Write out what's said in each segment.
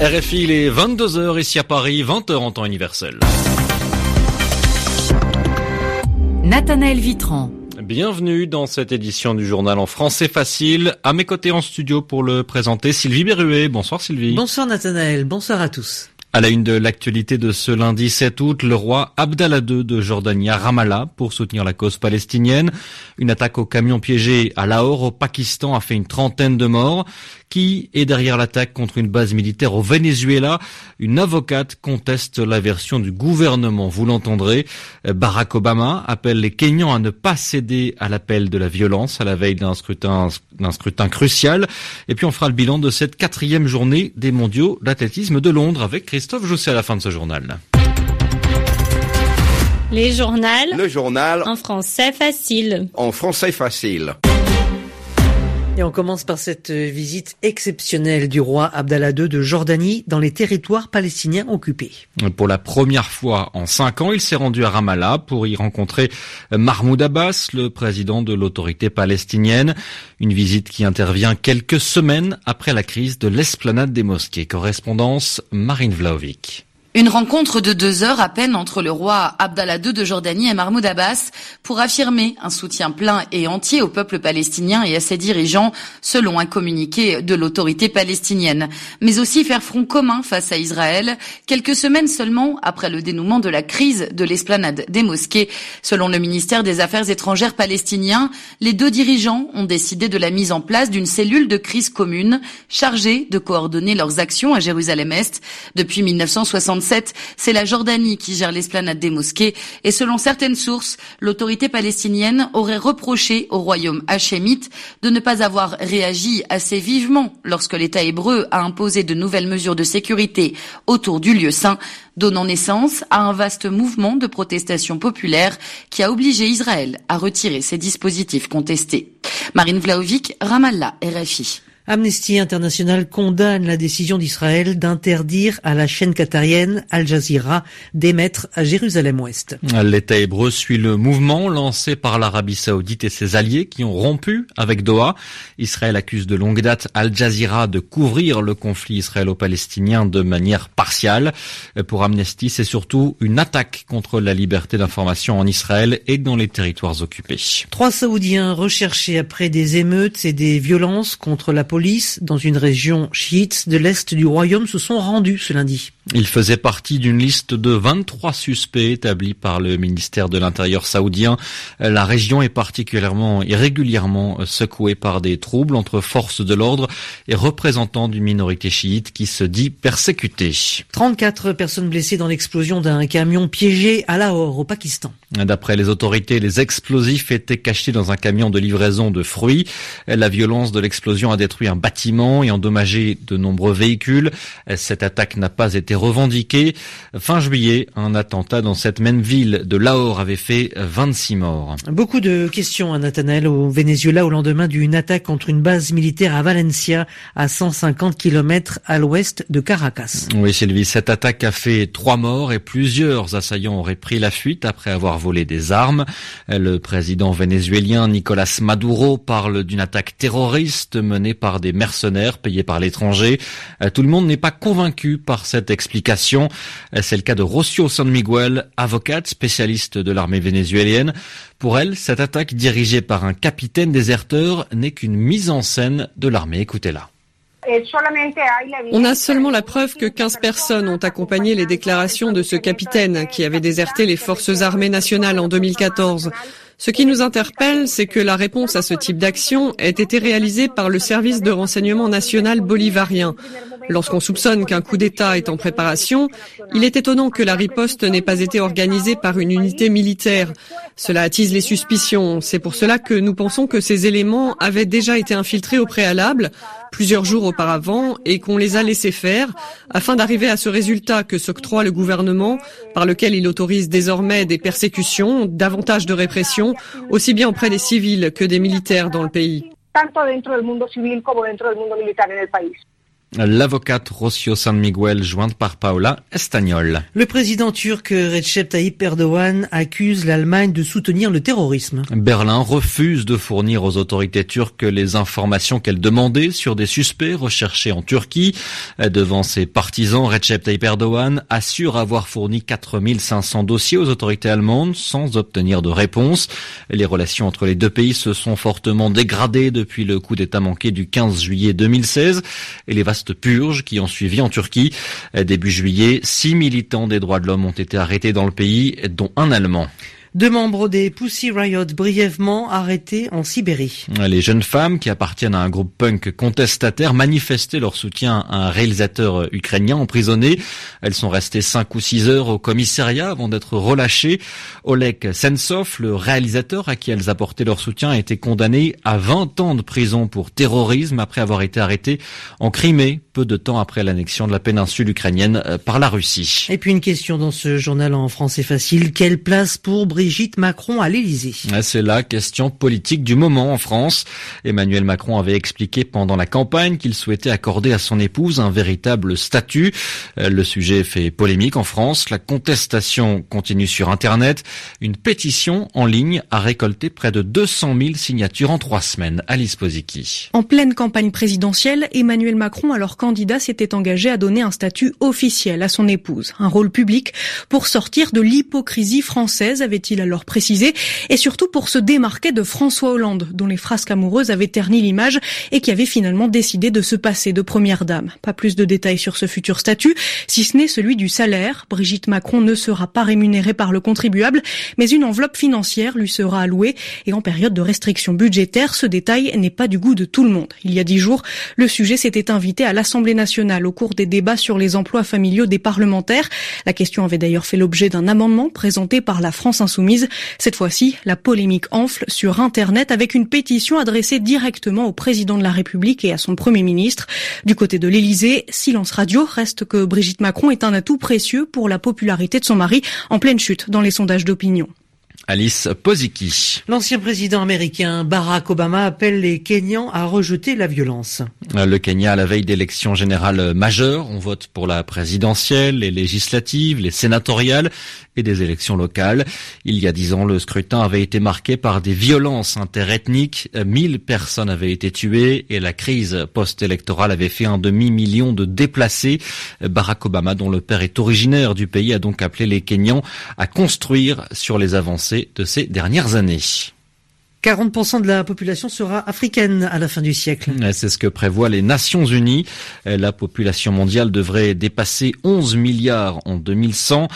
RFI, il est 22h ici à Paris, 20h en temps universel. Nathanaël Vitran. Bienvenue dans cette édition du journal en français facile. À mes côtés en studio pour le présenter, Sylvie Berruet. Bonsoir Sylvie. Bonsoir Nathanaël, bonsoir à tous. À la une de l'actualité de ce lundi 7 août, le roi Abdallah II de Jordanie à Ramallah pour soutenir la cause palestinienne. Une attaque au camion piégé à Lahore au Pakistan a fait une trentaine de morts. Qui est derrière l'attaque contre une base militaire au Venezuela Une avocate conteste la version du gouvernement. Vous l'entendrez. Barack Obama appelle les Kenyans à ne pas céder à l'appel de la violence à la veille d'un scrutin, d'un scrutin crucial. Et puis on fera le bilan de cette quatrième journée des mondiaux d'athlétisme de Londres avec Christophe Jousset à la fin de ce journal. Les journaux. Le journal. En français facile. En français facile. Et on commence par cette visite exceptionnelle du roi Abdallah II de Jordanie dans les territoires palestiniens occupés. Pour la première fois en cinq ans, il s'est rendu à Ramallah pour y rencontrer Mahmoud Abbas, le président de l'autorité palestinienne. Une visite qui intervient quelques semaines après la crise de l'esplanade des mosquées. Correspondance Marine Vlaovic. Une rencontre de deux heures à peine entre le roi Abdallah II de Jordanie et Mahmoud Abbas pour affirmer un soutien plein et entier au peuple palestinien et à ses dirigeants, selon un communiqué de l'autorité palestinienne, mais aussi faire front commun face à Israël, quelques semaines seulement après le dénouement de la crise de l'esplanade des mosquées. Selon le ministère des Affaires étrangères palestinien, les deux dirigeants ont décidé de la mise en place d'une cellule de crise commune chargée de coordonner leurs actions à Jérusalem-Est depuis 1960 c'est la Jordanie qui gère l'esplanade des mosquées et selon certaines sources, l'autorité palestinienne aurait reproché au royaume hachémite de ne pas avoir réagi assez vivement lorsque l'État hébreu a imposé de nouvelles mesures de sécurité autour du lieu saint, donnant naissance à un vaste mouvement de protestation populaire qui a obligé Israël à retirer ses dispositifs contestés. Marine Vlaovic, Ramallah, RFI. Amnesty International condamne la décision d'Israël d'interdire à la chaîne qatarienne Al Jazeera d'émettre à Jérusalem-Ouest. L'État hébreu suit le mouvement lancé par l'Arabie saoudite et ses alliés qui ont rompu avec Doha. Israël accuse de longue date Al Jazeera de couvrir le conflit israélo-palestinien de manière partiale. Pour Amnesty, c'est surtout une attaque contre la liberté d'information en Israël et dans les territoires occupés. Trois Saoudiens recherchés après des émeutes et des violences contre la police police dans une région chiite de l'Est du royaume se sont rendus ce lundi. Il faisait partie d'une liste de 23 suspects établis par le ministère de l'Intérieur saoudien. La région est particulièrement et régulièrement secouée par des troubles entre forces de l'ordre et représentants d'une minorité chiite qui se dit persécutée. 34 personnes blessées dans l'explosion d'un camion piégé à Lahore, au Pakistan. D'après les autorités, les explosifs étaient cachés dans un camion de livraison de fruits. La violence de l'explosion a détruit un bâtiment et endommagé de nombreux véhicules. Cette attaque n'a pas été revendiquée. Fin juillet, un attentat dans cette même ville de Lahore avait fait 26 morts. Beaucoup de questions à Nathanaël au Venezuela au lendemain d'une attaque contre une base militaire à Valencia, à 150 km à l'ouest de Caracas. Oui, Sylvie, cette attaque a fait trois morts et plusieurs assaillants auraient pris la fuite après avoir des armes. Le président vénézuélien Nicolas Maduro parle d'une attaque terroriste menée par des mercenaires payés par l'étranger. Tout le monde n'est pas convaincu par cette explication. C'est le cas de Rocio San Miguel, avocate spécialiste de l'armée vénézuélienne. Pour elle, cette attaque dirigée par un capitaine déserteur n'est qu'une mise en scène de l'armée. Écoutez-la. On a seulement la preuve que 15 personnes ont accompagné les déclarations de ce capitaine qui avait déserté les forces armées nationales en 2014. Ce qui nous interpelle, c'est que la réponse à ce type d'action ait été réalisée par le service de renseignement national bolivarien. Lorsqu'on soupçonne qu'un coup d'État est en préparation, il est étonnant que la riposte n'ait pas été organisée par une unité militaire. Cela attise les suspicions. C'est pour cela que nous pensons que ces éléments avaient déjà été infiltrés au préalable, plusieurs jours auparavant, et qu'on les a laissés faire, afin d'arriver à ce résultat que s'octroie le gouvernement, par lequel il autorise désormais des persécutions, davantage de répression, aussi bien auprès des civils que des militaires dans le pays. L'avocate Rocio San Miguel, jointe par Paola Estagnol. Le président turc Recep Tayyip Erdogan accuse l'Allemagne de soutenir le terrorisme. Berlin refuse de fournir aux autorités turques les informations qu'elle demandait sur des suspects recherchés en Turquie. Devant ses partisans, Recep Tayyip Erdogan assure avoir fourni 4500 dossiers aux autorités allemandes sans obtenir de réponse. Les relations entre les deux pays se sont fortement dégradées depuis le coup d'État manqué du 15 juillet 2016 et les purge qui ont suivi en Turquie. Début juillet, six militants des droits de l'homme ont été arrêtés dans le pays, dont un Allemand. Deux membres des Pussy Riot brièvement arrêtés en Sibérie. Les jeunes femmes qui appartiennent à un groupe punk contestataire manifestaient leur soutien à un réalisateur ukrainien emprisonné. Elles sont restées cinq ou six heures au commissariat avant d'être relâchées. Oleg Sensov, le réalisateur à qui elles apportaient leur soutien, a été condamné à 20 ans de prison pour terrorisme après avoir été arrêté en Crimée peu de temps après l'annexion de la péninsule ukrainienne euh, par la Russie. Et puis une question dans ce journal en français facile. Quelle place pour Brigitte Macron à l'Élysée? C'est la question politique du moment en France. Emmanuel Macron avait expliqué pendant la campagne qu'il souhaitait accorder à son épouse un véritable statut. Euh, le sujet fait polémique en France. La contestation continue sur Internet. Une pétition en ligne a récolté près de 200 000 signatures en trois semaines. Alice Pozicki. En pleine campagne présidentielle, Emmanuel Macron, alors candidat, s'était engagé à donner un statut officiel à son épouse, un rôle public pour sortir de l'hypocrisie française, avait il alors précisé, et surtout pour se démarquer de François Hollande, dont les frasques amoureuses avaient terni l'image et qui avait finalement décidé de se passer de première dame. Pas plus de détails sur ce futur statut, si ce n'est celui du salaire. Brigitte Macron ne sera pas rémunérée par le contribuable, mais une enveloppe financière lui sera allouée et en période de restriction budgétaire, ce détail n'est pas du goût de tout le monde. Il y a dix jours, le sujet s'était invité à l'Assemblée au cours des débats sur les emplois familiaux des parlementaires. La question avait d'ailleurs fait l'objet d'un amendement présenté par la France Insoumise cette fois-ci, la polémique enfle sur Internet avec une pétition adressée directement au président de la République et à son Premier ministre. Du côté de l'Élysée, silence radio reste que Brigitte Macron est un atout précieux pour la popularité de son mari en pleine chute dans les sondages d'opinion. Alice Pozicki. L'ancien président américain Barack Obama appelle les Kenyans à rejeter la violence. Le Kenya, à la veille d'élections générales majeures, on vote pour la présidentielle, les législatives, les sénatoriales et des élections locales. Il y a dix ans, le scrutin avait été marqué par des violences interethniques. Mille personnes avaient été tuées et la crise post-électorale avait fait un demi-million de déplacés. Barack Obama, dont le père est originaire du pays, a donc appelé les Kenyans à construire sur les avancées de ces dernières années. 40% de la population sera africaine à la fin du siècle. C'est ce que prévoient les Nations Unies. La population mondiale devrait dépasser 11 milliards en 2100.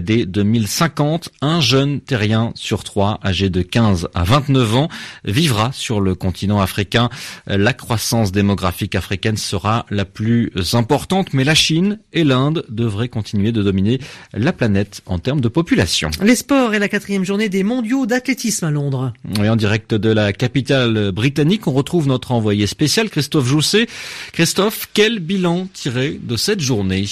Dès 2050, un jeune terrien sur trois, âgé de 15 à 29 ans, vivra sur le continent africain. La croissance démographique africaine sera la plus importante, mais la Chine et l'Inde devraient continuer de dominer la planète en termes de population. Les sports et la quatrième journée des mondiaux d'athlétisme à Londres direct de la capitale britannique, on retrouve notre envoyé spécial Christophe Jousset. Christophe, quel bilan tiré de cette journée?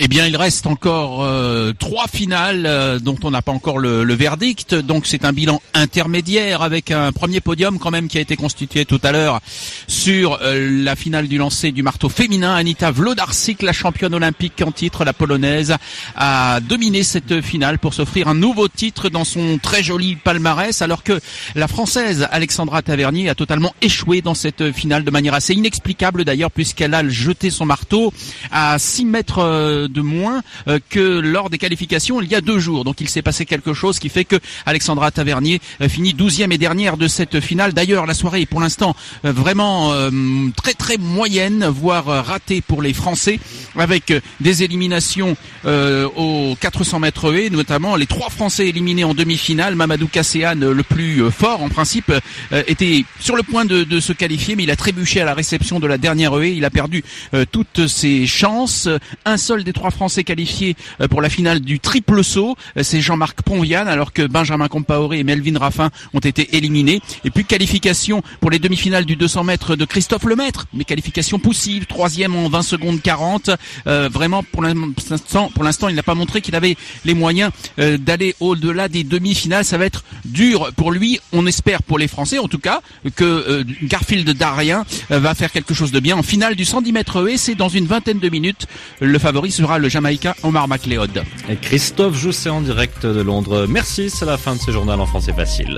Eh bien, il reste encore euh, trois finales euh, dont on n'a pas encore le, verdict. Donc, c'est un bilan intermédiaire avec un premier podium quand même qui a été constitué tout à l'heure sur euh, la finale du lancer du marteau féminin. Anita Vlodarczyk, la championne olympique en titre, la polonaise, a dominé cette finale pour s'offrir un nouveau titre dans son très joli palmarès, alors que la française Alexandra Tavernier a totalement échoué dans cette finale de manière assez inexplicable d'ailleurs puisqu'elle a jeté son marteau à 6 mètres de moins euh, que lors des qualifications il y a deux jours. Donc il s'est passé quelque chose qui fait que Alexandra Tavernier euh, finit douzième et dernière de cette finale. D'ailleurs, la soirée est pour l'instant euh, vraiment très très moyenne, voire ratée pour les Français, avec des éliminations aux 400 mètres et notamment les trois Français éliminés en demi-finale. Mamadou Kasséan, le plus fort en principe, était sur le point de, se qualifier, mais il a trébuché à la réception de la dernière haie. Il a perdu toutes ses chances. Un seul des trois Français qualifiés pour la finale du triple saut. C'est Jean-Marc Ponvian, alors que Benjamin Compaoré et Melvin Raffin ont été éliminés. Et puis qualification pour les demi-finales du 200 mètres de Christophe Lemaître, mais qualification poussive, troisième en 20 secondes 40. vraiment, pour l'instant, il n'a pas montré qu'il avait les moyens d'aller au-delà des demi-finales. Ça va être dur pour lui. On espère pour les Français, en tout cas, que Garfield Darien va faire quelque chose de bien en finale du 110 mètres et c'est dans une vingtaine de minutes. Le favori le Jamaïcain Omar McLeod. Et Christophe Jousset en direct de Londres. Merci, c'est la fin de ce journal en français facile.